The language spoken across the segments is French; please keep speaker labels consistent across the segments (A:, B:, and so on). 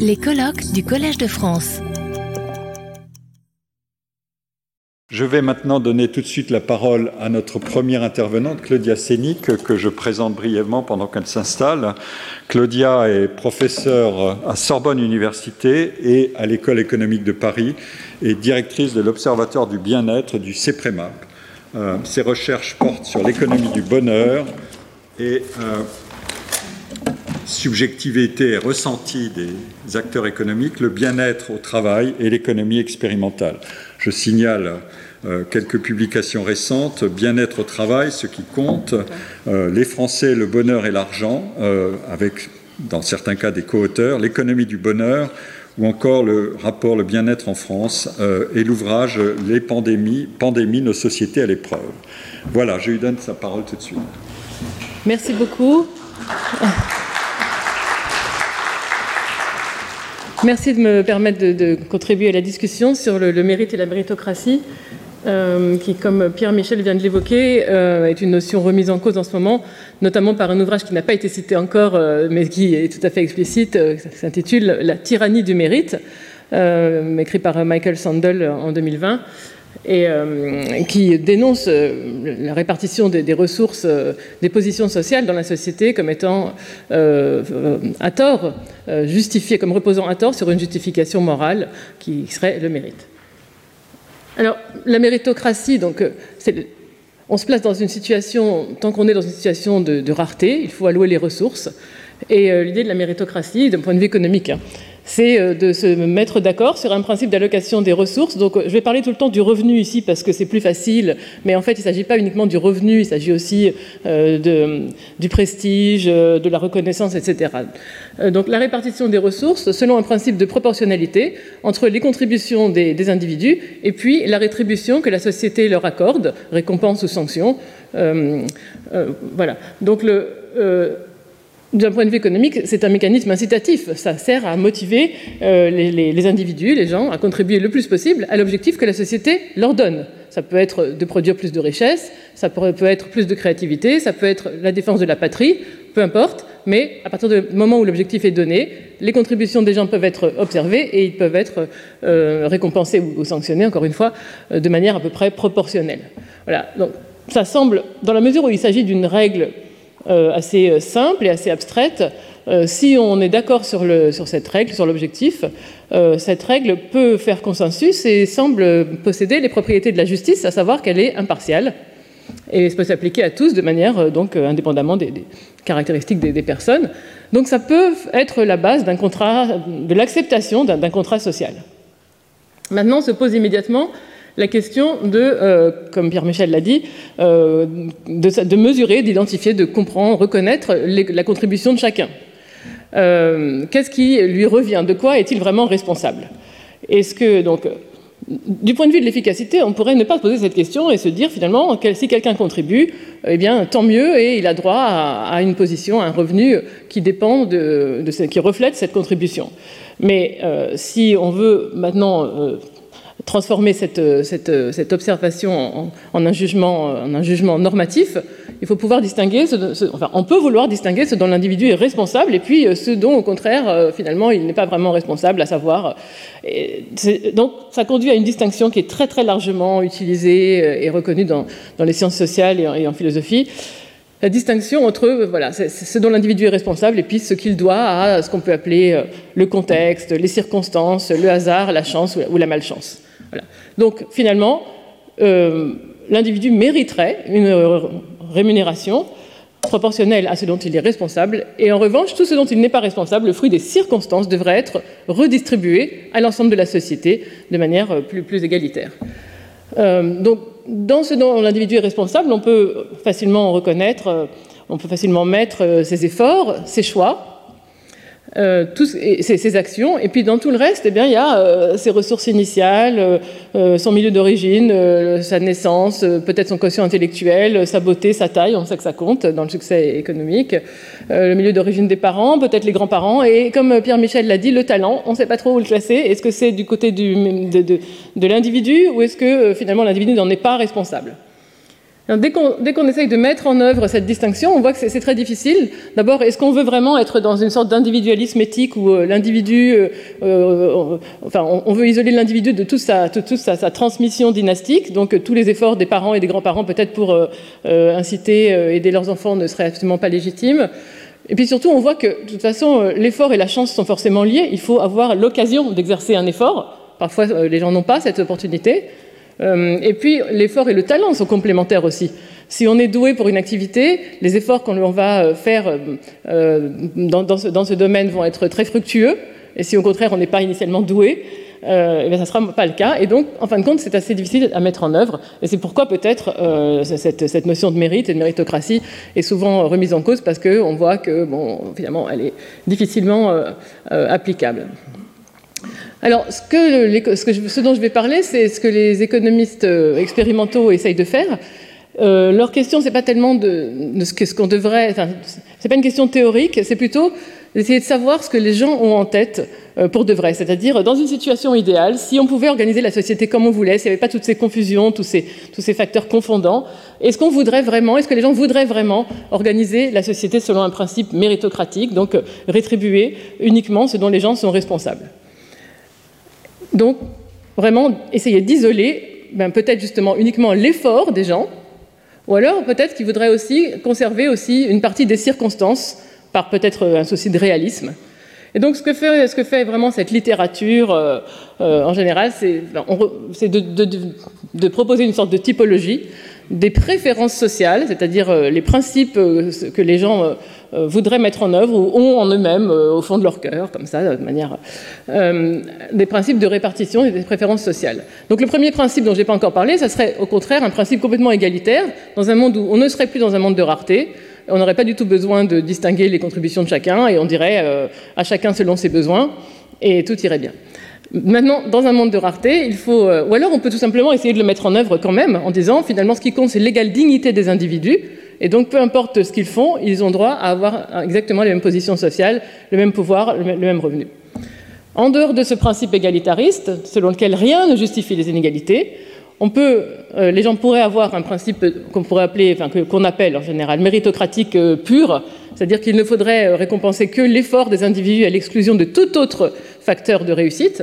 A: Les colloques du Collège de France.
B: Je vais maintenant donner tout de suite la parole à notre première intervenante, Claudia Sénic, que je présente brièvement pendant qu'elle s'installe. Claudia est professeure à Sorbonne Université et à l'École économique de Paris et directrice de l'Observatoire du bien-être du CEPREMAP. Euh, ses recherches portent sur l'économie du bonheur et euh, subjectivité et ressenti des acteurs économiques, le bien-être au travail et l'économie expérimentale. Je signale euh, quelques publications récentes, Bien-être au travail, ce qui compte, euh, Les Français, le bonheur et l'argent, euh, avec dans certains cas des co-auteurs, L'économie du bonheur, ou encore le rapport Le bien-être en France et l'ouvrage Les pandémies, pandémies, nos sociétés à l'épreuve. Voilà, je lui donne sa parole tout de suite.
C: Merci beaucoup. Merci de me permettre de, contribuer à la discussion sur le, mérite et la méritocratie, euh, qui, comme Pierre-Michel vient de l'évoquer, euh, est une notion remise en cause en ce moment, notamment par un ouvrage qui n'a pas été cité encore, euh, mais qui est tout à fait explicite, qui s'intitule La tyrannie du mérite, écrit par Michael Sandel en 2020 et euh, qui dénonce euh, la répartition des, ressources, euh, des positions sociales dans la société comme étant à tort, justifiée, comme reposant à tort sur une justification morale qui serait le mérite. Alors, la méritocratie, donc, on se place dans une situation, tant qu'on est dans une situation de, rareté, il faut allouer les ressources. Et l'idée de la méritocratie, d'un point de vue économique, hein, c'est euh, de se mettre d'accord sur un principe d'allocation des ressources. Donc, je vais parler tout le temps du revenu ici parce que c'est plus facile, mais en fait, il ne s'agit pas uniquement du revenu, il s'agit aussi euh, du prestige, euh, de la reconnaissance, etc. donc, la répartition des ressources selon un principe de proportionnalité entre les contributions des, individus et puis la rétribution que la société leur accorde, récompense ou sanction. voilà. Donc, le d'un point de vue économique, c'est un mécanisme incitatif. Ça sert à motiver euh, les, individus, les gens, à contribuer le plus possible à l'objectif que la société leur donne. Ça peut être de produire plus de richesses, ça peut, être plus de créativité, ça peut être la défense de la patrie, peu importe. Mais à partir du moment où l'objectif est donné, les contributions des gens peuvent être observées et ils peuvent être euh, récompensés ou, sanctionnés, encore une fois, euh, de manière à peu près proportionnelle. Voilà. Donc, ça semble, dans la mesure où il s'agit d'une règle assez euh, simple et assez abstraite. Euh, si on est d'accord sur, cette règle, sur l'objectif, cette règle peut faire consensus et semble posséder les propriétés de la justice, à savoir qu'elle est impartiale et peut s'appliquer à tous de manière donc indépendamment des, caractéristiques des, personnes. Donc ça peut être la base de l'acceptation d'un contrat social. Maintenant se pose immédiatement la question de, euh, comme Pierre Michel l'a dit, euh, de, mesurer, d'identifier, de comprendre, reconnaître la contribution de chacun. Euh, qu'est-ce qui lui revient? De quoi est-il vraiment responsable? Est-ce que donc du point de vue de l'efficacité, on pourrait ne pas se poser cette question et se dire finalement, si quelqu'un contribue, eh bien, tant mieux, et il a droit à, une position, à un revenu qui dépend de, qui reflète cette contribution. Mais si on veut maintenant transformer cette, cette, observation en, un jugement, en un jugement normatif, il faut pouvoir distinguer, enfin, on peut vouloir distinguer ce dont l'individu est responsable et puis euh, ce dont, au contraire, euh, finalement, il n'est pas vraiment responsable, à savoir. donc, ça conduit à une distinction qui est très, très largement utilisée euh, et reconnue dans, dans les sciences sociales et en, philosophie la distinction entre voilà, ce dont l'individu est responsable et puis ce qu'il doit à ce qu'on peut appeler le contexte, les circonstances, le hasard, la chance ou la malchance. Donc finalement, euh, l'individu mériterait une rémunération proportionnelle à ce dont il est responsable, et en revanche, tout ce dont il n'est pas responsable, le fruit des circonstances, devrait être redistribué à l'ensemble de la société de manière euh, plus, égalitaire. Euh, donc, dans ce dont l'individu est responsable, on peut facilement reconnaître, on peut facilement mettre ses efforts, ses choix, euh, ces, actions. Et puis dans tout le reste, eh bien, il y a euh, ses ressources initiales, euh, son milieu d'origine, sa naissance, peut-être son quotient intellectuel, sa beauté, sa taille, on sait que ça compte dans le succès économique, le milieu d'origine des parents, peut-être les grands-parents, et comme Pierre Michel l'a dit, le talent, on ne sait pas trop où le classer. Est-ce que c'est du côté du, de, de l'individu ou est-ce que finalement l'individu n'en est pas responsable? Dès qu'on essaye de mettre en œuvre cette distinction, on voit que c'est très difficile. D'abord, est-ce qu'on veut vraiment être dans une sorte d'individualisme éthique où euh, l'individu, euh, euh, enfin, on, veut isoler l'individu de toute, sa, sa, transmission dynastique, donc tous les efforts des parents et des grands-parents peut-être pour inciter, aider leurs enfants ne seraient absolument pas légitimes. Et puis surtout, on voit que de toute façon, l'effort et la chance sont forcément liés. Il faut avoir l'occasion d'exercer un effort. Parfois, les gens n'ont pas cette opportunité. Euh, et puis, l'effort et le talent sont complémentaires aussi. Si on est doué pour une activité, les efforts qu'on va euh, faire euh, dans, ce, domaine vont être très fructueux. Et si au contraire on n'est pas initialement doué, euh, eh ça ne sera pas le cas. Et donc, en fin de compte, c'est assez difficile à mettre en œuvre. Et c'est pourquoi peut-être cette, notion de mérite et de méritocratie est souvent remise en cause parce qu'on voit que, bon, finalement, elle est difficilement applicable. Alors, ce, dont je vais parler, c'est ce que les économistes euh, expérimentaux essayent de faire. Euh, leur question, c'est pas tellement de, ce qu'on ce devrait. Enfin, c'est pas une question théorique, c'est plutôt d'essayer de savoir ce que les gens ont en tête euh, pour de vrai. C'est-à-dire, dans une situation idéale, si on pouvait organiser la société comme on voulait, s'il n'y avait pas toutes ces confusions, tous ces, tous ces facteurs confondants, est-ce qu'on voudrait vraiment, est-ce que les gens voudraient vraiment organiser la société selon un principe méritocratique, donc rétribuer uniquement ce dont les gens sont responsables? Donc, vraiment, essayer d'isoler ben, peut-être justement uniquement l'effort des gens, ou alors peut-être qu'ils voudraient aussi conserver aussi une partie des circonstances, par peut-être un souci de réalisme. Et donc, ce que fait, vraiment cette littérature, euh, euh, en général, c'est de, proposer une sorte de typologie des préférences sociales, c'est-à-dire euh, les principes que les gens euh, voudraient mettre en œuvre ou ont en eux-mêmes, euh, au fond de leur cœur, comme ça, de manière. Euh, des principes de répartition et des préférences sociales. Donc le premier principe dont je n'ai pas encore parlé, ça serait au contraire un principe complètement égalitaire, dans un monde où on ne serait plus dans un monde de rareté, on n'aurait pas du tout besoin de distinguer les contributions de chacun et on dirait à chacun selon ses besoins et tout irait bien. Maintenant, dans un monde de rareté, il faut, ou alors on peut tout simplement essayer de le mettre en œuvre quand même en disant finalement ce qui compte c'est l'égale dignité des individus et donc, peu importe ce qu'ils font, ils ont droit à avoir exactement les mêmes positions sociales, le même pouvoir, le même revenu. En dehors de ce principe égalitariste, selon lequel rien ne justifie les inégalités, on peut, euh, les gens pourraient avoir un principe qu'on pourrait appeler, enfin, qu'on appelle en général méritocratique euh, pur, c'est-à-dire qu'il ne faudrait euh, récompenser que l'effort des individus à l'exclusion de tout autre facteur de réussite.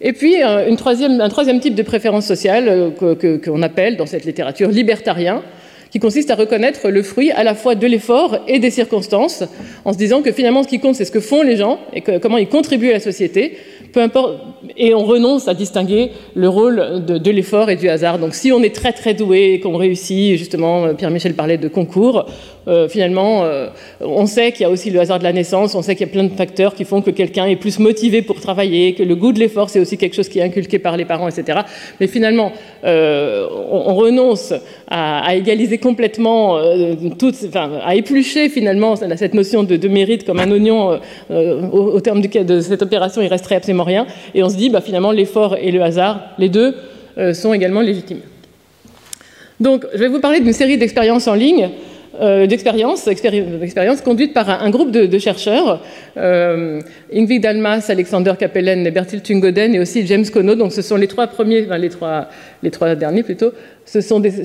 C: Et puis, un troisième type de préférence sociale qu'on appelle dans cette littérature libertarien, qui consiste à reconnaître le fruit à la fois de l'effort et des circonstances, en se disant que finalement ce qui compte c'est ce que font les gens et comment ils contribuent à la société, peu importe, et on renonce à distinguer le rôle de, l'effort et du hasard. Donc si on est très très doué et qu'on réussit, justement, Pierre-Michel parlait de concours, euh, finalement, euh, on sait qu'il y a aussi le hasard de la naissance, on sait qu'il y a plein de facteurs qui font que quelqu'un est plus motivé pour travailler, que le goût de l'effort, c'est aussi quelque chose qui est inculqué par les parents, etc. Mais finalement, euh, on, renonce à, égaliser complètement, enfin, à éplucher finalement cette notion de, mérite comme un oignon au, terme de cette opération, il resterait absolument rien. Et on se dit, bah, finalement, l'effort et le hasard, les deux, sont également légitimes. Donc, je vais vous parler d'une série d'expériences en ligne euh, d'expériences expérience conduite par un, groupe de, chercheurs, euh, Ingrid Dalmas, Alexander Kapellen, Bertil Tungoden et aussi James Kono. Donc ce sont les trois premiers, enfin, les, trois, les trois derniers plutôt, ce sont des,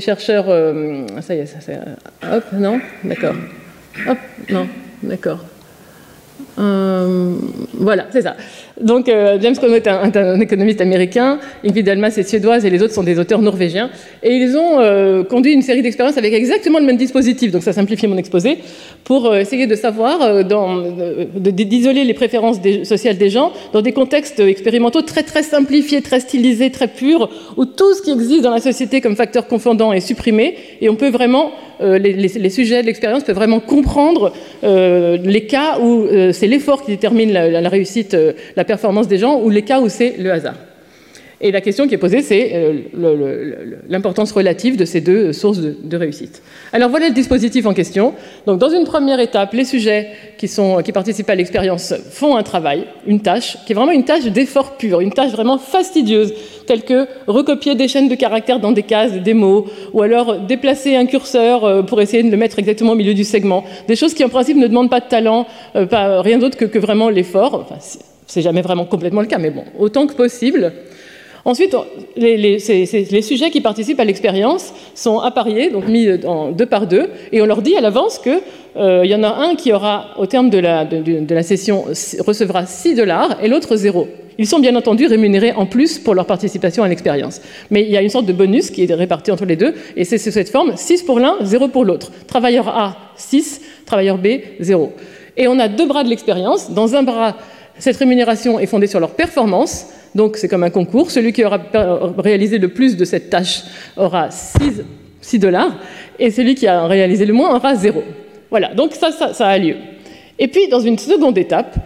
C: chercheurs... Euh, ça y est, ça c'est... Hop, non D'accord. Hop, non, d'accord. Euh, voilà, c'est ça. Donc euh, James Conway est un, économiste américain, Ingrid Almas est suédoise et les autres sont des auteurs norvégiens. Et ils ont euh, conduit une série d'expériences avec exactement le même dispositif, donc ça simplifie mon exposé, pour essayer de savoir, d'isoler les préférences sociales des gens dans des contextes expérimentaux très très simplifiés, très stylisés, très purs, où tout ce qui existe dans la société comme facteur confondant est supprimé, et on peut vraiment, les, sujets de l'expérience peuvent vraiment comprendre les cas où c'est l'effort qui détermine la, réussite, la performance des gens ou les cas où c'est le hasard. Et la question qui est posée, c'est euh, l'importance relative de ces deux sources de, réussite. Alors voilà le dispositif en question. Donc dans une première étape, les sujets qui, participent à l'expérience font un travail, une tâche, qui est vraiment une tâche d'effort pur, une tâche vraiment fastidieuse, telle que recopier des chaînes de caractères dans des cases, des mots, ou alors déplacer un curseur euh, pour essayer de le mettre exactement au milieu du segment. Des choses qui en principe ne demandent pas de talent, euh, pas, rien d'autre que, que, vraiment l'effort. Enfin, c'est jamais vraiment complètement le cas, mais bon, autant que possible. Ensuite, les, sujets qui participent à l'expérience sont appariés, donc mis deux par deux, et on leur dit à l'avance qu'il euh, y en a un qui aura, au terme de la, de la session, recevra 6 dollars et l'autre 0. Ils sont bien entendu rémunérés en plus pour leur participation à l'expérience. Mais il y a une sorte de bonus qui est réparti entre les deux, et c'est cette forme 6 pour l'un, 0 pour l'autre. Travailleur A, 6, travailleur B, 0. Et on a deux bras de l'expérience. Dans un bras, cette rémunération est fondée sur leur performance, donc c'est comme un concours. Celui qui aura réalisé le plus de cette tâche aura 6, dollars, et celui qui a réalisé le moins aura 0. Voilà, donc ça, a lieu. Et puis, dans une seconde étape,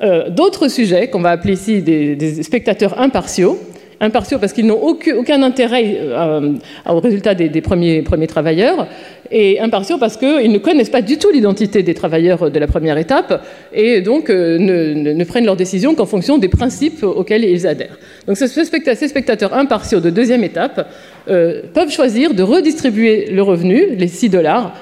C: euh, d'autres sujets qu'on va appeler ici des, spectateurs impartiaux, impartiaux parce qu'ils n'ont aucun, intérêt euh, au résultat des, premiers, travailleurs, et impartiaux parce qu'ils ne connaissent pas du tout l'identité des travailleurs de la première étape, et donc euh, ne, prennent leurs décisions qu'en fonction des principes auxquels ils adhèrent. Donc ces spectateurs impartiaux de deuxième étape peuvent choisir de redistribuer le revenu, les 6 dollars,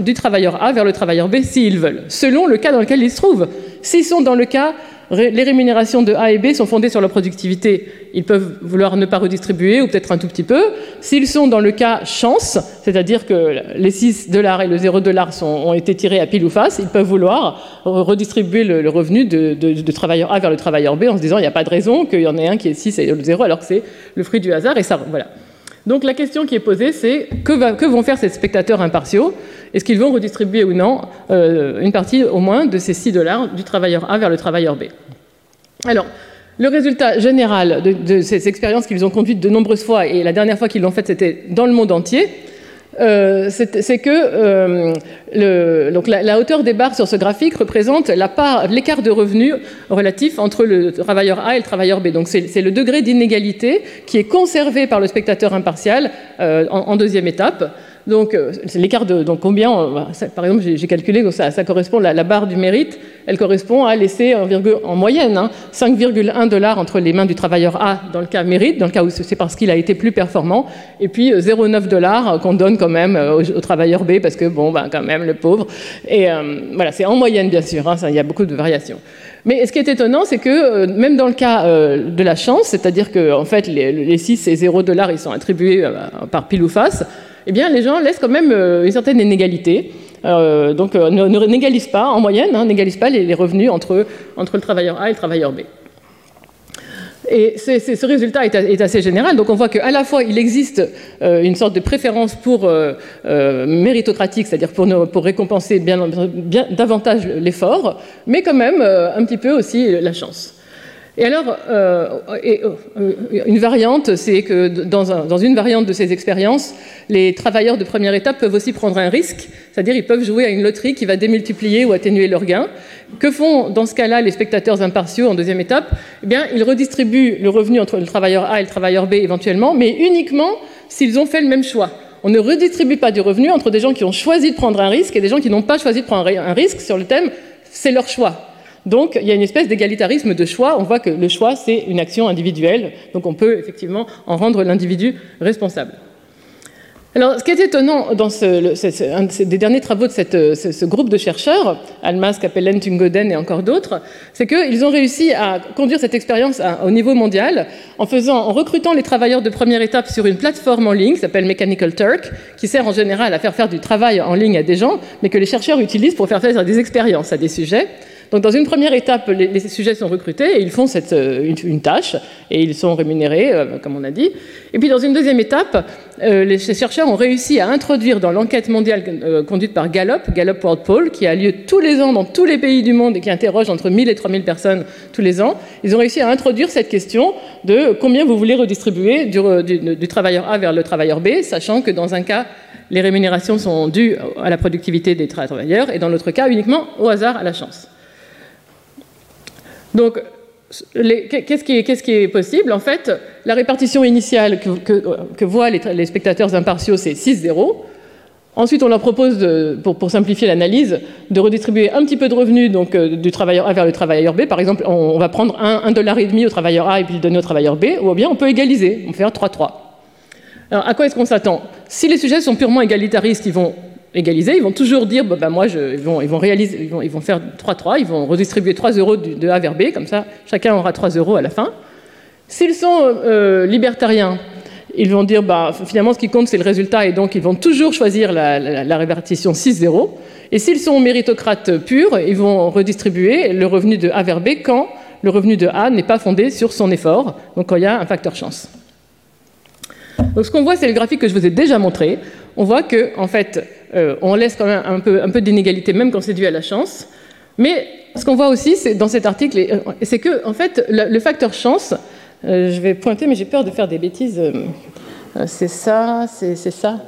C: du travailleur A vers le travailleur B s'ils veulent, selon le cas dans lequel ils se trouvent. S'ils sont dans le cas, les rémunérations de A et B sont fondées sur leur productivité, ils peuvent vouloir ne pas redistribuer ou peut-être un tout petit peu. S'ils sont dans le cas chance, c'est-à-dire que les 6 dollars et le 0 dollar ont été tirés à pile ou face, ils peuvent vouloir redistribuer le, revenu de, travailleur A vers le travailleur B en se disant il n'y a pas de raison qu'il y en ait un qui est 6 et le 0 alors que c'est le fruit du hasard et ça, voilà. Donc la question qui est posée, c'est que, vont faire ces spectateurs impartiaux? Est-ce qu'ils vont redistribuer ou non euh, une partie au moins de ces 6 dollars du travailleur A vers le travailleur B? Alors, le résultat général de ces expériences qu'ils ont conduites de nombreuses fois, et la dernière fois qu'ils l'ont fait, c'était dans le monde entier, euh, c'est que euh, donc la, hauteur des barres sur ce graphique représente l'écart de revenus relatif entre le travailleur A et le travailleur B. Donc c'est le degré d'inégalité qui est conservé par le spectateur impartial euh, en, deuxième étape. Donc, euh, l'écart de donc combien, par exemple, j'ai calculé, ça, correspond, la, la, barre du mérite, elle correspond à laisser en, moyenne 5,1 hein, dollars entre les mains du travailleur A dans le cas mérite, dans le cas où c'est parce qu'il a été plus performant, et puis 0,9 euh, dollars euh, qu'on donne quand même au, travailleur B parce que, bon, ben, quand même, le pauvre. Et voilà, c'est en moyenne, bien sûr, hein, il y a beaucoup de variations. Mais ce qui est étonnant, c'est que même dans le cas de la chance, c'est-à-dire que en fait les, les 6 et 0 dollars ils sont attribués par pile ou face, eh bien, les gens laissent quand même euh, une certaine inégalité. Euh, donc, euh, ne, n'égalisent pas, en moyenne, hein, n'égalisent pas les, revenus entre, entre le travailleur A et le travailleur B. Et ce résultat est, assez général. Donc on voit qu'à la fois il existe une sorte de préférence pour méritocratique, c'est-à-dire pour, récompenser bien davantage l'effort, mais quand même un petit peu aussi la chance. Et alors, euh, euh, une variante, c'est que dans, une variante de ces expériences, les travailleurs de première étape peuvent aussi prendre un risque, c'est-à-dire ils peuvent jouer à une loterie qui va démultiplier ou atténuer leurs gains. Que font dans ce cas-là les spectateurs impartiaux en deuxième étape? Eh bien, ils redistribuent le revenu entre le travailleur A et le travailleur B éventuellement, mais uniquement s'ils ont fait le même choix. On ne redistribue pas du revenu entre des gens qui ont choisi de prendre un risque et des gens qui n'ont pas choisi de prendre un risque sur le thème c'est leur choix. Donc il y a une espèce d'égalitarisme de choix. On voit que le choix, c'est une action individuelle. Donc on peut effectivement en rendre l'individu responsable. Alors, ce qui est étonnant dans ce, des derniers travaux de ce, groupe de chercheurs, Almas, Capellen, Tungoden et encore d'autres, c'est qu'ils ont réussi à conduire cette expérience au niveau mondial en, faisant, en recrutant les travailleurs de première étape sur une plateforme en ligne qui s'appelle Mechanical Turk, qui sert en général à faire faire du travail en ligne à des gens, mais que les chercheurs utilisent pour faire faire des expériences à des sujets. Donc dans une première étape, les, sujets sont recrutés et ils font cette, euh, une, tâche et ils sont rémunérés, euh, comme on a dit. Et puis dans une deuxième étape, euh, les chercheurs ont réussi à introduire dans l'enquête mondiale conduite par Gallup, Gallup World Poll, qui a lieu tous les ans dans tous les pays du monde et qui interroge entre 1000 et 3000 personnes tous les ans, ils ont réussi à introduire cette question de combien vous voulez redistribuer du travailleur A vers le travailleur B, sachant que dans un cas, les rémunérations sont dues à la productivité des travailleurs et dans l'autre cas uniquement au hasard, à la chance. Donc, qu'est-ce qui, est possible? En fait, la répartition initiale que, voient les, spectateurs impartiaux, c'est 6-0. Ensuite, on leur propose, pour, simplifier l'analyse, de redistribuer un petit peu de revenus donc, euh, du travailleur A vers le travailleur B. Par exemple, on, va prendre un, dollar et demi au travailleur A et puis le donner au travailleur B, ou bien on peut égaliser, on peut faire 3-3. Alors, à quoi est-ce qu'on s'attend? Si les sujets sont purement égalitaristes, ils vont égaliser, ils vont toujours dire, bah, bah moi, ils, vont, réaliser, ils, vont, faire 3-3, ils vont redistribuer 3 euros de A vers B, comme ça, chacun aura 3 euros à la fin. S'ils sont libertariens, ils vont dire bah, finalement ce qui compte c'est le résultat et donc ils vont toujours choisir la, répartition 6-0. Et s'ils sont méritocrates purs, ils vont redistribuer le revenu de A vers B quand le revenu de A n'est pas fondé sur son effort, donc quand il y a un facteur chance. Donc ce qu'on voit, c'est le graphique que je vous ai déjà montré. On voit que, en fait, euh, on laisse quand même un peu, peu d'inégalité, même quand c'est dû à la chance. Mais ce qu'on voit aussi, dans cet article, euh, c'est que, en fait, le, facteur chance, euh, je vais pointer, mais j'ai peur de faire des bêtises. c'est ça, c'est ça.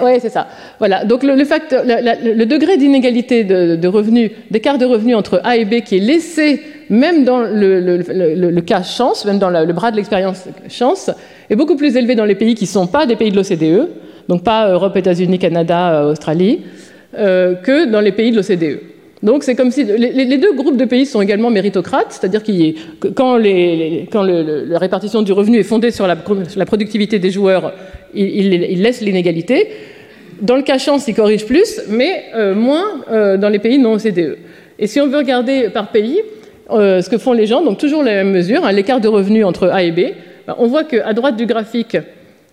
C: Oui, c'est ça. Voilà. Donc le, facteur, le degré d'inégalité de, revenus, d'écart de revenus entre A et B qui est laissé même dans le, cas chance, même dans le bras de l'expérience chance, est beaucoup plus élevé dans les pays qui ne sont pas des pays de l'OCDE, donc pas Europe, États-Unis, Canada, euh, Australie, euh, que dans les pays de l'OCDE. Donc c'est comme si les, deux groupes de pays sont également méritocrates, c'est-à-dire que quand, la répartition du revenu est fondée sur la, productivité des joueurs, ils, laissent l'inégalité. Dans le cas chance, ils corrigent plus, mais euh, moins dans les pays non OCDE. Et si on veut regarder par pays, ce que font les gens, donc toujours la même mesure, hein, l'écart de revenus entre A et B, ben, on voit qu'à droite du graphique,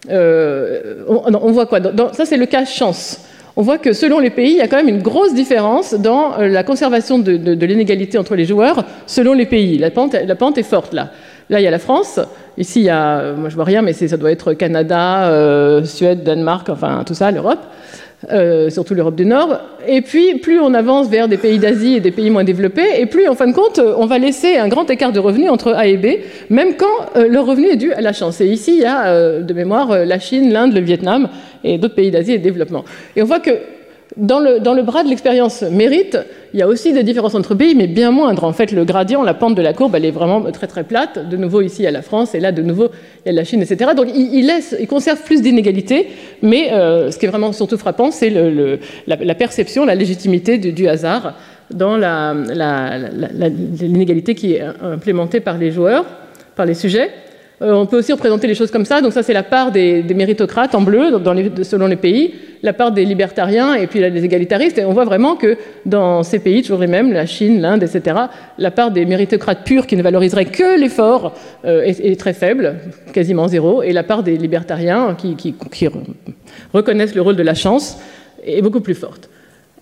C: euh, on, voit quoi Ça, c'est le cas chance. On voit que selon les pays, il y a quand même une grosse différence dans euh, la conservation de, l'inégalité entre les joueurs selon les pays. La pente, la pente, est forte là. Là, il y a la France. Ici, il y a, euh, moi je vois rien, mais ça doit être Canada, Suède, Danemark, enfin tout ça, l'Europe. Euh, surtout l'Europe du Nord. Et puis, plus on avance vers des pays d'Asie et des pays moins développés, et plus, en fin de compte, on va laisser un grand écart de revenus entre A et B, même quand euh, le revenu est dû à la chance. Et ici, il y a, euh, de mémoire, la Chine, l'Inde, le Vietnam et d'autres pays d'Asie et de développement. Et on voit que dans le, bras de l'expérience mérite, il y a aussi des différences entre pays, mais bien moindres. En fait, le gradient, la pente de la courbe, elle est vraiment très très plate. De nouveau, ici, il y a la France, et là, de nouveau, il y a la Chine, etc. Donc, il, laisse, il conserve plus d'inégalités, mais euh, ce qui est vraiment surtout frappant, c'est la, perception, la légitimité du, hasard dans l'inégalité qui est implémentée par les joueurs, par les sujets. Euh, on peut aussi représenter les choses comme ça. Donc ça, c'est la part des, méritocrates en bleu selon les pays, la part des libertariens et puis des égalitaristes. Et on voit vraiment que dans ces pays, toujours les mêmes, la Chine, l'Inde, etc., la part des méritocrates purs qui ne valoriseraient que l'effort euh, est, très faible, quasiment zéro, et la part des libertariens qui, reconnaissent le rôle de la chance est beaucoup plus forte.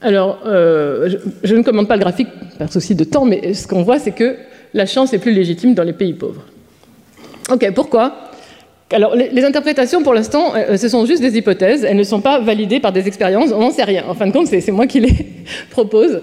C: Alors, euh, je, je ne commande pas le graphique par souci de temps, mais ce qu'on voit, c'est que la chance est plus légitime dans les pays pauvres. Ok, pourquoi? Alors, les, interprétations, pour l'instant, euh, ce sont juste des hypothèses. Elles ne sont pas validées par des expériences. On n'en sait rien. En fin de compte, c'est moi qui les propose.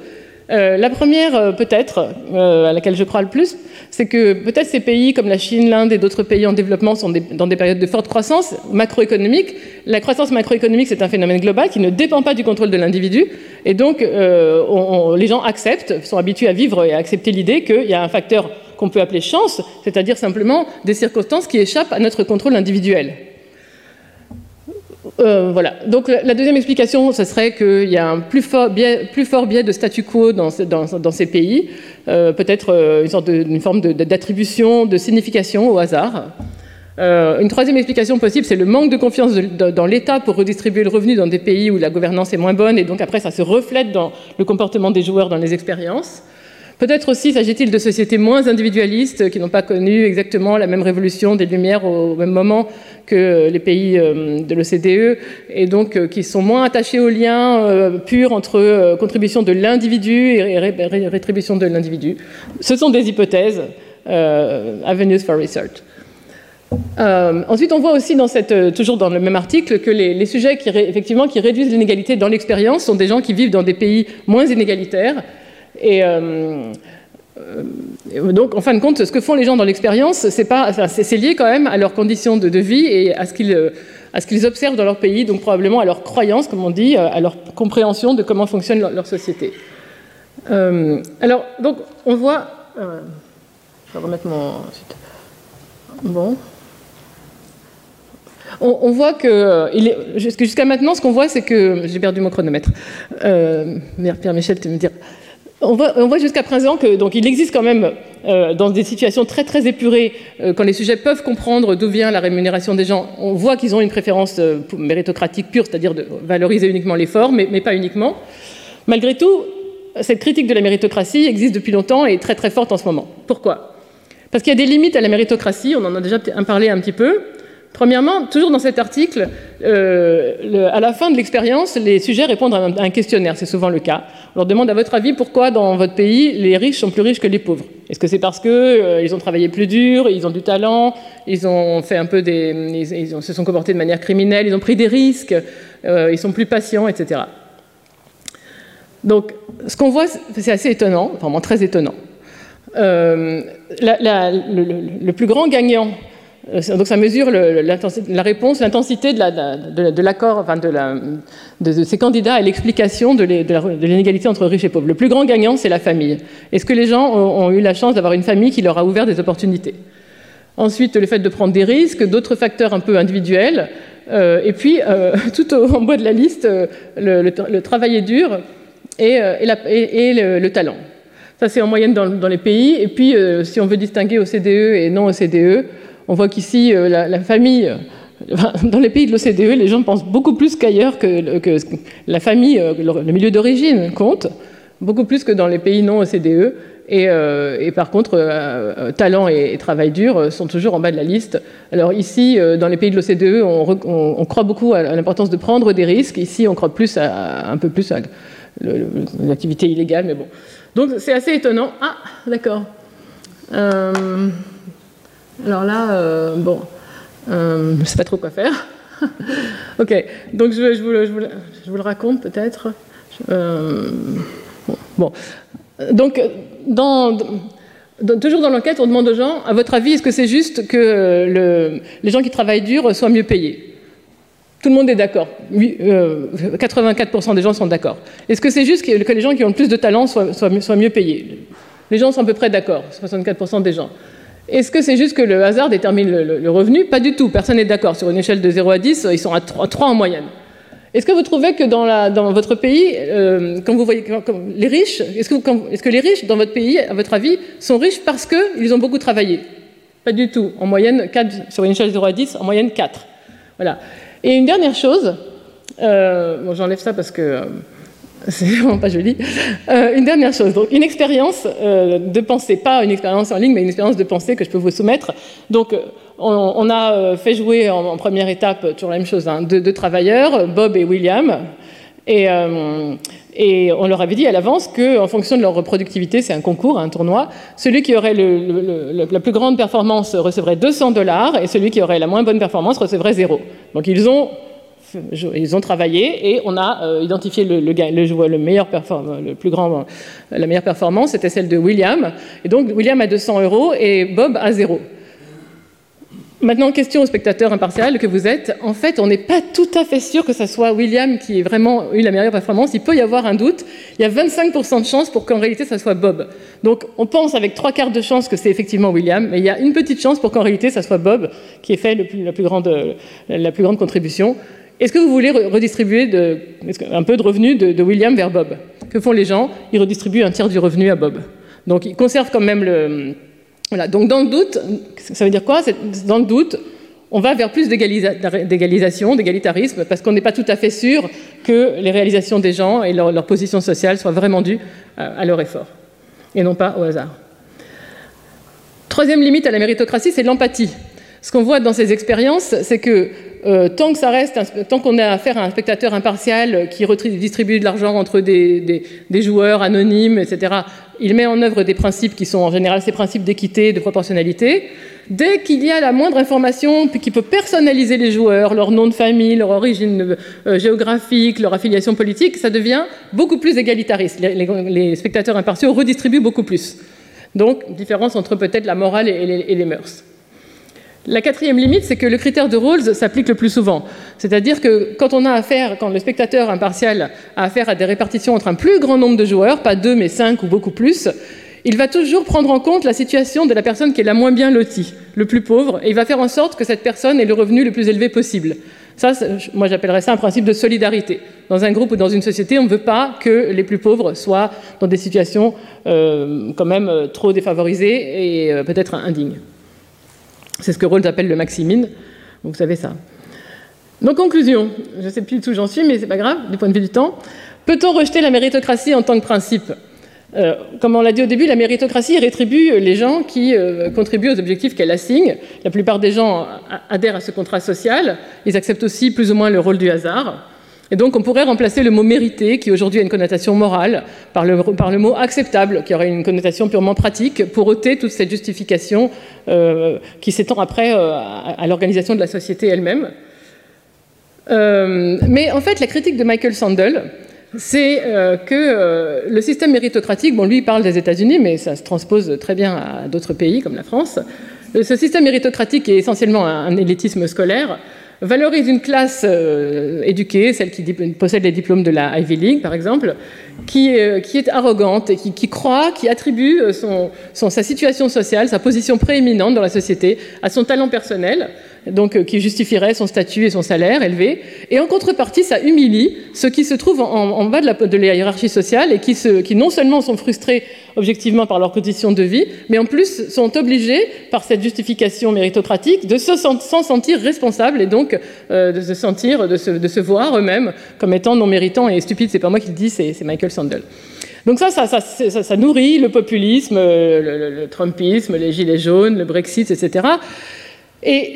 C: Euh, la première, euh, peut-être, à laquelle je crois le plus, c'est que peut-être ces pays comme la Chine, l'Inde et d'autres pays en développement sont dans des périodes de forte croissance macroéconomique. La croissance macroéconomique, c'est un phénomène global qui ne dépend pas du contrôle de l'individu. Et donc, les gens acceptent, sont habitués à vivre et à accepter l'idée qu'il y a un facteur qu'on peut appeler chance, c'est-à-dire simplement des circonstances qui échappent à notre contrôle individuel. Euh, voilà. Donc la deuxième explication, ce serait qu'il y a un plus fort biais, de statu quo dans, ces pays, euh, peut-être euh, une, sorte de, forme d'attribution, de, signification au hasard. une troisième explication possible, c'est le manque de confiance dans l'État pour redistribuer le revenu dans des pays où la gouvernance est moins bonne, et donc après ça se reflète dans le comportement des joueurs dans les expériences. Peut-être aussi s'agit-il de sociétés moins individualistes qui n'ont pas connu exactement la même révolution des Lumières au même moment que les pays euh, de l'OCDE et donc euh, qui sont moins attachés au lien euh, pur entre contribution de l'individu et rétribution de l'individu. Ce sont des hypothèses, avenues for research. ensuite, on voit aussi dans toujours dans le même article que les, sujets qui, effectivement, qui réduisent l'inégalité dans l'expérience sont des gens qui vivent dans des pays moins inégalitaires et euh, euh, donc, en fin de compte, ce que font les gens dans l'expérience, c'est lié quand même à leurs conditions de, vie et à ce qu'ils euh, observent dans leur pays, donc probablement à leur croyance, comme on dit, à leur compréhension de comment fonctionne leur, société. alors, donc, on voit. je vais remettre mon. Bon. On, voit que. Jusqu'à maintenant, ce qu'on voit, c'est que. J'ai perdu mon chronomètre. Pierre Michel, tu me dire. On voit, jusqu'à présent que donc il existe quand même euh, dans des situations très très épurées, euh, quand les sujets peuvent comprendre d'où vient la rémunération des gens, on voit qu'ils ont une préférence euh, méritocratique pure, c'est-à-dire de valoriser uniquement l'effort, mais, mais, pas uniquement. Malgré tout, cette critique de la méritocratie existe depuis longtemps et est très très forte en ce moment. Pourquoi? Parce qu'il y a des limites à la méritocratie, on en a déjà parlé un petit peu. Premièrement, toujours dans cet article, euh, à la fin de l'expérience, les sujets répondent à un, questionnaire, c'est souvent le cas. On leur demande à votre avis pourquoi dans votre pays les riches sont plus riches que les pauvres? Est-ce que c'est parce qu'ils euh, ont travaillé plus dur, ils ont du talent, ils ont fait un peu ils, se sont comportés de manière criminelle, ils ont pris des risques, euh, ils sont plus patients, etc. Donc, ce qu'on voit, c'est assez étonnant, vraiment très étonnant. le, plus grand gagnant donc ça mesure la réponse, l'intensité de l'accord, de, ces candidats et l'explication de l'inégalité entre riches et pauvres. Le plus grand gagnant, c'est la famille. Est-ce que les gens ont, eu la chance d'avoir une famille qui leur a ouvert des opportunités? Ensuite, le fait de prendre des risques, d'autres facteurs un peu individuels. Euh, et puis, euh, tout en bas de la liste, le, travail est dur et, le, talent. Ça, c'est en moyenne dans, dans, les pays. Et puis, si on veut distinguer OCDE et non OCDE, on voit qu'ici, euh, la, famille, euh, dans les pays de l'OCDE, les gens pensent beaucoup plus qu'ailleurs que, la famille, euh, le, milieu d'origine compte, beaucoup plus que dans les pays non OCDE. Et, par contre, talent et, travail dur sont toujours en bas de la liste. Alors ici, dans les pays de l'OCDE, on, croit beaucoup à l'importance de prendre des risques. Ici, on croit plus à, un peu plus à l'activité illégale, mais bon. Donc c'est assez étonnant. Ah, d'accord. Alors là, euh, bon, euh, je ne sais pas trop quoi faire. ok, donc je, vous, le, raconte peut-être. Euh, bon. donc toujours dans l'enquête, on demande aux gens, à votre avis, est-ce que c'est juste que les gens qui travaillent dur soient mieux payés? Tout le monde est d'accord. 84% des gens sont d'accord. Est-ce que c'est juste que, les gens qui ont le plus de talent soient, soient mieux payés? Les gens sont à peu près d'accord, 64% des gens. Est-ce que c'est juste que le hasard détermine le, revenu? Pas du tout, personne n'est d'accord. Sur une échelle de 0 à 10, ils sont à 3, en moyenne. Est-ce que vous trouvez que dans, votre pays, euh, quand vous voyez les riches, est-ce que, les riches dans votre pays, à votre avis, sont riches parce qu'ils ont beaucoup travaillé? Pas du tout. En moyenne, 4, sur une échelle de 0 à 10, en moyenne 4. Voilà. Et une dernière chose, euh, bon, j'enlève ça parce que euh, c'est vraiment pas joli. Euh, une dernière chose, donc une expérience euh, de pensée, pas une expérience en ligne, mais une expérience de pensée que je peux vous soumettre. Donc, euh, on, a fait jouer en, première étape, toujours la même chose, hein, deux, travailleurs, Bob et William, et, on leur avait dit à l'avance qu'en fonction de leur productivité, c'est un concours, un tournoi, celui qui aurait la plus grande performance recevrait 200 dollars, et celui qui aurait la moins bonne performance recevrait zéro. Donc, ils ont ils ont travaillé et on a euh, identifié le, le, le, le meilleur le la meilleure performance, c'était celle de William. Et donc William a 200 euros et Bob a zéro. Maintenant, question au spectateur impartial que vous êtes. En fait, on n'est pas tout à fait sûr que ce soit William qui ait vraiment eu la meilleure performance. Il peut y avoir un doute. Il y a 25% de chance pour qu'en réalité, ça soit Bob. Donc, on pense avec trois quarts de chance que c'est effectivement William, mais il y a une petite chance pour qu'en réalité, ça soit Bob qui ait fait la, plus grande, la plus grande contribution. Est-ce que vous voulez redistribuer un peu de revenus de, William vers Bob? Que font les gens? Ils redistribuent un tiers du revenu à Bob. Donc ils conservent quand même le... Donc dans le doute, ça veut dire quoi? Dans le doute, on va vers plus d'égalisation, d'égalitarisme, parce qu'on n'est pas tout à fait sûr que les réalisations des gens et leur, position sociale soient vraiment dues à leur effort, et non pas au hasard. Troisième limite à la méritocratie, c'est l'empathie. Ce qu'on voit dans ces expériences, c'est que euh, tant que ça reste, tant qu'on a affaire à un spectateur impartial qui distribue de l'argent entre des, joueurs anonymes, etc., il met en œuvre des principes qui sont en général ces principes d'équité, de proportionnalité. Dès qu'il y a la moindre information qui peut personnaliser les joueurs, leur nom de famille, leur origine euh, géographique, leur affiliation politique, ça devient beaucoup plus égalitariste. Les, spectateurs impartiaux redistribuent beaucoup plus. Donc, différence entre peut-être la morale et les mœurs. La quatrième limite, c'est que le critère de Rawls s'applique le plus souvent. C'est-à-dire que quand on a affaire, quand le spectateur impartial a affaire à des répartitions entre un plus grand nombre de joueurs, pas deux mais cinq ou beaucoup plus, il va toujours prendre en compte la situation de la personne qui est la moins bien lotie, le plus pauvre, et il va faire en sorte que cette personne ait le revenu le plus élevé possible. Ça, moi j'appellerais ça un principe de solidarité. Dans un groupe ou dans une société, on ne veut pas que les plus pauvres soient dans des situations euh, quand même euh, trop défavorisées et euh, peut-être indignes. C'est ce que Rawls appelle le maximine. Vous savez ça. Donc, conclusion. Je ne sais plus où j'en suis, mais c'est pas grave, du point de vue du temps. Peut-on rejeter la méritocratie en tant que principe? Euh, comme on l'a dit au début, la méritocratie rétribue les gens qui euh, contribuent aux objectifs qu'elle assigne. La plupart des gens adhèrent à ce contrat social. Ils acceptent aussi plus ou moins le rôle du hasard. Et donc on pourrait remplacer le mot mérité, qui aujourd'hui a une connotation morale, par le, mot acceptable, qui aurait une connotation purement pratique, pour ôter toute cette justification euh, qui s'étend après à l'organisation de la société elle-même. mais en fait, la critique de Michael Sandel, c'est euh, que euh, le système méritocratique, bon, lui, il parle des États-Unis, mais ça se transpose très bien à d'autres pays comme la France. Euh, ce système méritocratique est essentiellement un, élitisme scolaire, valorise une classe éduquée, celle qui possède les diplômes de la Ivy League, par exemple, qui, est arrogante qui, croit, qui attribue sa situation sociale, sa position prééminente dans la société à son talent personnel donc euh, qui justifierait son statut et son salaire élevé. Et en contrepartie, ça humilie ceux qui se trouvent en, bas de la, hiérarchie sociale et qui, qui, non seulement sont frustrés objectivement par leurs conditions de vie, mais en plus sont obligés, par cette justification méritocratique, de s'en sentir responsables et donc euh, de se sentir, de se, voir eux-mêmes comme étant non méritants et stupides. C'est pas moi qui le dis, c'est Michael Sandel. Donc ça ça, ça, nourrit le populisme, le, le, Trumpisme, les gilets jaunes, le Brexit, etc. Et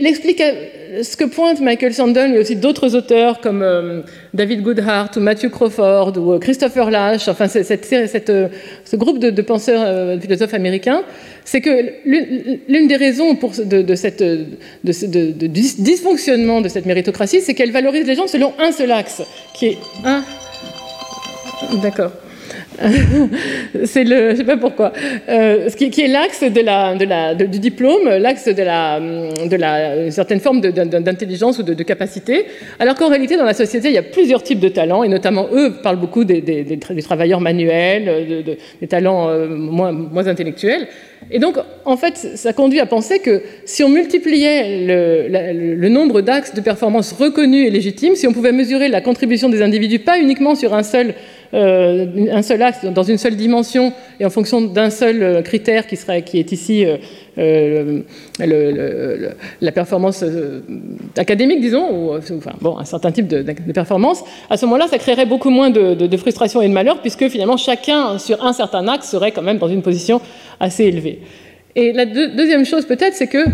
C: ce que pointe Michael Sandel, mais aussi d'autres auteurs comme euh, David Goodhart ou Matthew Crawford ou euh, Christopher Lash, enfin cette, euh, ce groupe de, penseurs, de philosophes américains, c'est que l'une des raisons pour de, cette, de, dysfonctionnement de cette méritocratie, c'est qu'elle valorise les gens selon un seul axe, qui est un. D'accord. c'est le, je sais pas pourquoi, euh, ce qui, est l'axe de la, de la, du diplôme, l'axe de la, de la certaine forme d'intelligence ou de, capacité, alors qu'en réalité dans la société il y a plusieurs types de talents et notamment eux parlent beaucoup des, des, travailleurs manuels, des talents euh, moins, moins intellectuels. Et donc, en fait, ça conduit à penser que si on multipliait le, nombre d'axes de performance reconnus et légitimes, si on pouvait mesurer la contribution des individus pas uniquement sur un seul euh, axe, dans une seule dimension, et en fonction d'un seul euh, critère qui, serait, qui est ici euh, la performance académique, disons, ou enfin, bon, un certain type de, performance, à ce moment-là, ça créerait beaucoup moins de, frustration et de malheur, puisque finalement, chacun sur un certain axe serait quand même dans une position assez élevée. Et la deuxième chose, peut-être, c'est que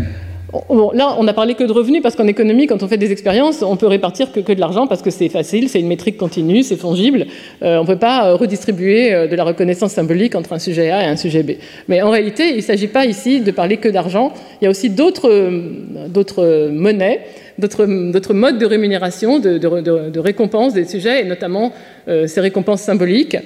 C: là, on n'a parlé que de revenus parce qu'en économie, quand on fait des expériences, on peut répartir que, de l'argent parce que c'est facile, c'est une métrique continue, c'est fongible. Euh, on ne peut pas euh, redistribuer euh, de la reconnaissance symbolique entre un sujet A et un sujet B. Mais en réalité, il ne s'agit pas ici de parler que d'argent. Il y a aussi d'autres monnaies, d'autres modes de rémunération, de, de, récompense des sujets, et notamment ces récompenses symboliques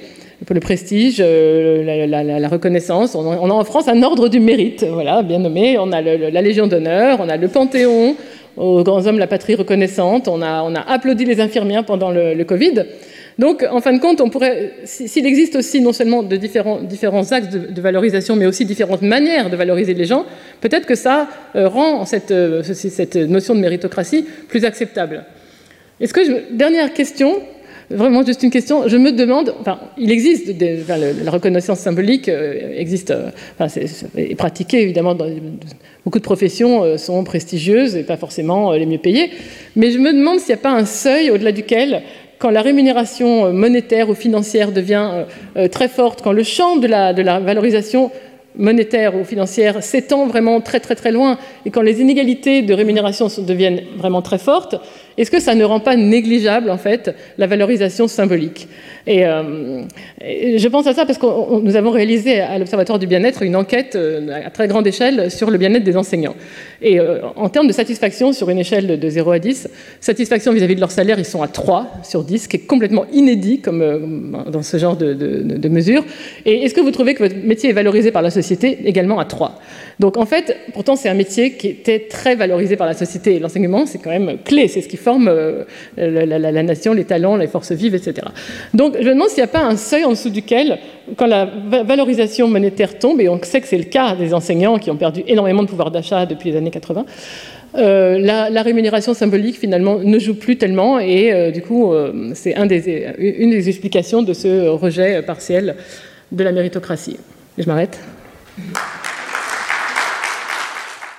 C: le prestige, euh, la, reconnaissance. On a, en France un ordre du mérite, voilà, bien nommé. On a la Légion d'honneur, on a le Panthéon, aux grands hommes la patrie reconnaissante. On a, applaudi les infirmières pendant le, Covid. Donc, en fin de compte, on pourrait, s'il existe aussi non seulement de différents, axes de, valorisation, mais aussi différentes manières de valoriser les gens, peut-être que ça euh, rend cette, euh, cette, notion de méritocratie plus acceptable. Est-ce que dernière question, Vraiment juste une question. Je me demande, enfin, il existe, la reconnaissance symbolique euh, existe, euh, enfin, est, pratiquée évidemment dans beaucoup de professions euh, sont prestigieuses et pas forcément les mieux payées. Mais je me demande s'il n'y a pas un seuil au-delà duquel quand la rémunération monétaire ou financière devient très forte, quand le champ de la, de la valorisation monétaire ou financière s'étend vraiment très très très loin et quand les inégalités de rémunération deviennent vraiment très fortes, est-ce que ça ne rend pas négligeable en fait la valorisation symbolique? Euh, je pense à ça parce que nous avons réalisé à l'Observatoire du bien-être une enquête euh, à très grande échelle sur le bien-être des enseignants. Et euh, en termes de satisfaction sur une échelle de 0 à 10, satisfaction vis-à-vis de leur salaire, ils sont à 3 sur 10, ce qui est complètement inédit dans ce genre de, mesures. Et est-ce que vous trouvez que votre métier est valorisé par la société? Également à 3 donc en fait, pourtant c'est un métier qui était très valorisé par la société l'enseignement, c'est quand même clé, c'est ce qui forme euh, la, nation, les talents, les forces vives, etc. Donc je me demande s'il n'y a pas un seuil en dessous duquel, quand la valorisation monétaire tombe, et on sait que c'est le cas des enseignants qui ont perdu énormément de pouvoir d'achat depuis les années 80, euh, la, rémunération symbolique finalement ne joue plus tellement et euh, du coup c'est un une des explications de ce rejet partiel de la méritocratie. Je m'arrête.